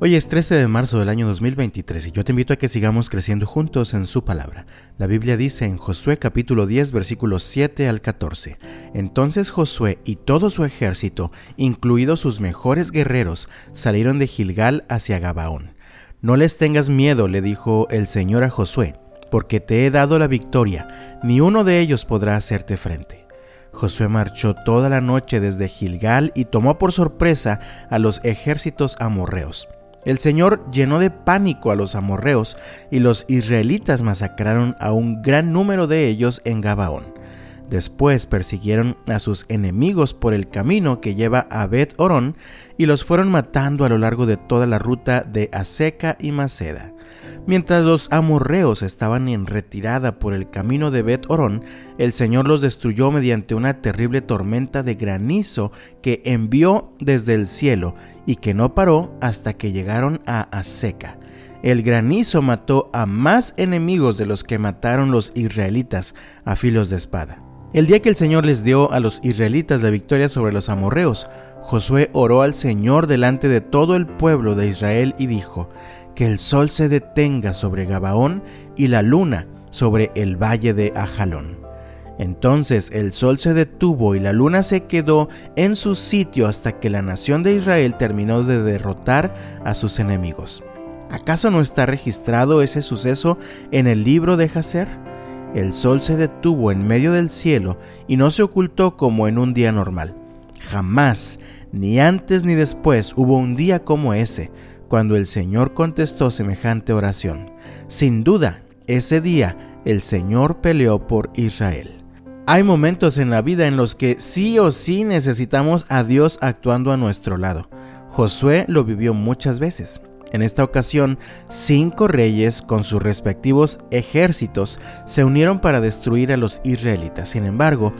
Hoy es 13 de marzo del año 2023 y yo te invito a que sigamos creciendo juntos en su palabra. La Biblia dice en Josué capítulo 10 versículos 7 al 14, Entonces Josué y todo su ejército, incluidos sus mejores guerreros, salieron de Gilgal hacia Gabaón. No les tengas miedo, le dijo el Señor a Josué, porque te he dado la victoria, ni uno de ellos podrá hacerte frente. Josué marchó toda la noche desde Gilgal y tomó por sorpresa a los ejércitos amorreos el Señor llenó de pánico a los amorreos y los israelitas masacraron a un gran número de ellos en Gabaón. Después persiguieron a sus enemigos por el camino que lleva a Bet Orón y los fueron matando a lo largo de toda la ruta de Aseca y Maceda. Mientras los amorreos estaban en retirada por el camino de Bet Orón, el Señor los destruyó mediante una terrible tormenta de granizo que envió desde el cielo y que no paró hasta que llegaron a Aseca. El granizo mató a más enemigos de los que mataron los israelitas a filos de espada. El día que el Señor les dio a los israelitas la victoria sobre los amorreos, Josué oró al Señor delante de todo el pueblo de Israel y dijo, que el sol se detenga sobre Gabaón y la luna sobre el valle de Ajalón. Entonces el sol se detuvo y la luna se quedó en su sitio hasta que la nación de Israel terminó de derrotar a sus enemigos. ¿Acaso no está registrado ese suceso en el libro de Jacer? El sol se detuvo en medio del cielo y no se ocultó como en un día normal. Jamás, ni antes ni después, hubo un día como ese, cuando el Señor contestó semejante oración. Sin duda, ese día el Señor peleó por Israel. Hay momentos en la vida en los que sí o sí necesitamos a Dios actuando a nuestro lado. Josué lo vivió muchas veces. En esta ocasión, cinco reyes con sus respectivos ejércitos se unieron para destruir a los israelitas. Sin embargo,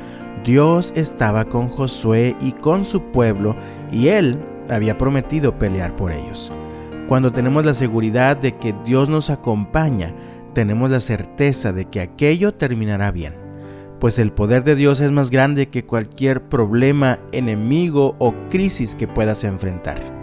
Dios estaba con Josué y con su pueblo y él había prometido pelear por ellos. Cuando tenemos la seguridad de que Dios nos acompaña, tenemos la certeza de que aquello terminará bien pues el poder de Dios es más grande que cualquier problema, enemigo o crisis que puedas enfrentar.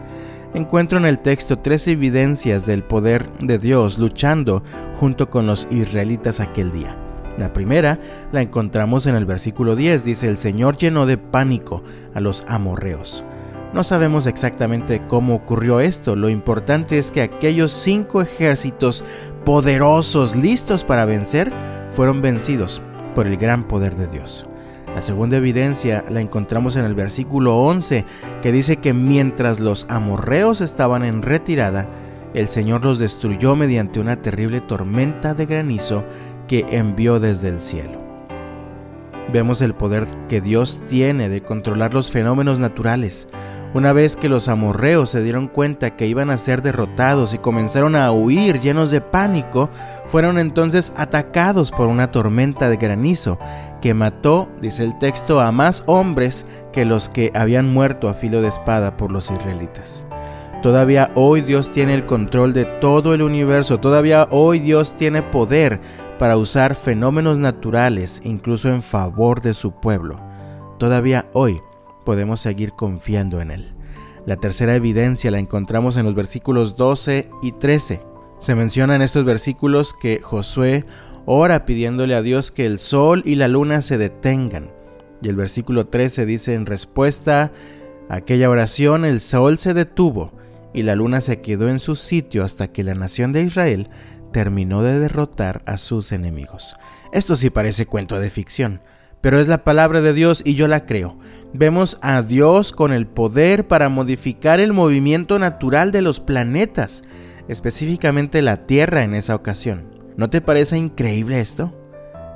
Encuentro en el texto tres evidencias del poder de Dios luchando junto con los israelitas aquel día. La primera la encontramos en el versículo 10, dice, el Señor llenó de pánico a los amorreos. No sabemos exactamente cómo ocurrió esto, lo importante es que aquellos cinco ejércitos poderosos listos para vencer fueron vencidos por el gran poder de Dios. La segunda evidencia la encontramos en el versículo 11, que dice que mientras los amorreos estaban en retirada, el Señor los destruyó mediante una terrible tormenta de granizo que envió desde el cielo. Vemos el poder que Dios tiene de controlar los fenómenos naturales, una vez que los amorreos se dieron cuenta que iban a ser derrotados y comenzaron a huir llenos de pánico, fueron entonces atacados por una tormenta de granizo que mató, dice el texto, a más hombres que los que habían muerto a filo de espada por los israelitas. Todavía hoy Dios tiene el control de todo el universo, todavía hoy Dios tiene poder para usar fenómenos naturales incluso en favor de su pueblo. Todavía hoy podemos seguir confiando en Él. La tercera evidencia la encontramos en los versículos 12 y 13. Se menciona en estos versículos que Josué ora pidiéndole a Dios que el sol y la luna se detengan. Y el versículo 13 dice en respuesta a aquella oración el sol se detuvo y la luna se quedó en su sitio hasta que la nación de Israel terminó de derrotar a sus enemigos. Esto sí parece cuento de ficción, pero es la palabra de Dios y yo la creo vemos a Dios con el poder para modificar el movimiento natural de los planetas, específicamente la Tierra en esa ocasión. ¿No te parece increíble esto?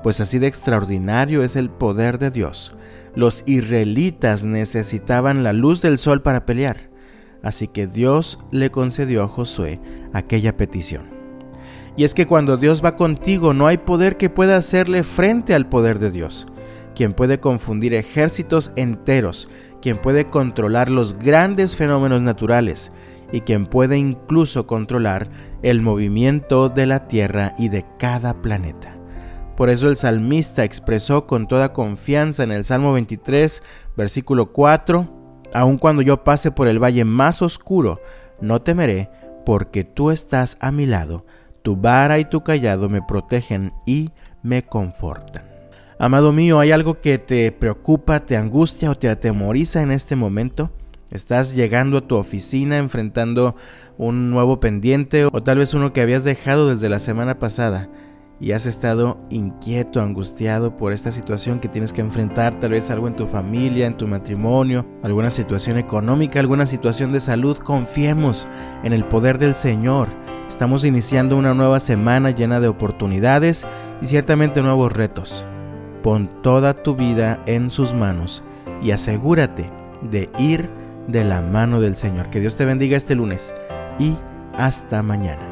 Pues así de extraordinario es el poder de Dios. Los israelitas necesitaban la luz del sol para pelear, así que Dios le concedió a Josué aquella petición. Y es que cuando Dios va contigo no hay poder que pueda hacerle frente al poder de Dios quien puede confundir ejércitos enteros, quien puede controlar los grandes fenómenos naturales y quien puede incluso controlar el movimiento de la Tierra y de cada planeta. Por eso el salmista expresó con toda confianza en el Salmo 23, versículo 4, Aun cuando yo pase por el valle más oscuro, no temeré, porque tú estás a mi lado, tu vara y tu callado me protegen y me confortan. Amado mío, ¿hay algo que te preocupa, te angustia o te atemoriza en este momento? ¿Estás llegando a tu oficina enfrentando un nuevo pendiente o tal vez uno que habías dejado desde la semana pasada y has estado inquieto, angustiado por esta situación que tienes que enfrentar, tal vez algo en tu familia, en tu matrimonio, alguna situación económica, alguna situación de salud, confiemos en el poder del Señor. Estamos iniciando una nueva semana llena de oportunidades y ciertamente nuevos retos. Pon toda tu vida en sus manos y asegúrate de ir de la mano del Señor. Que Dios te bendiga este lunes y hasta mañana.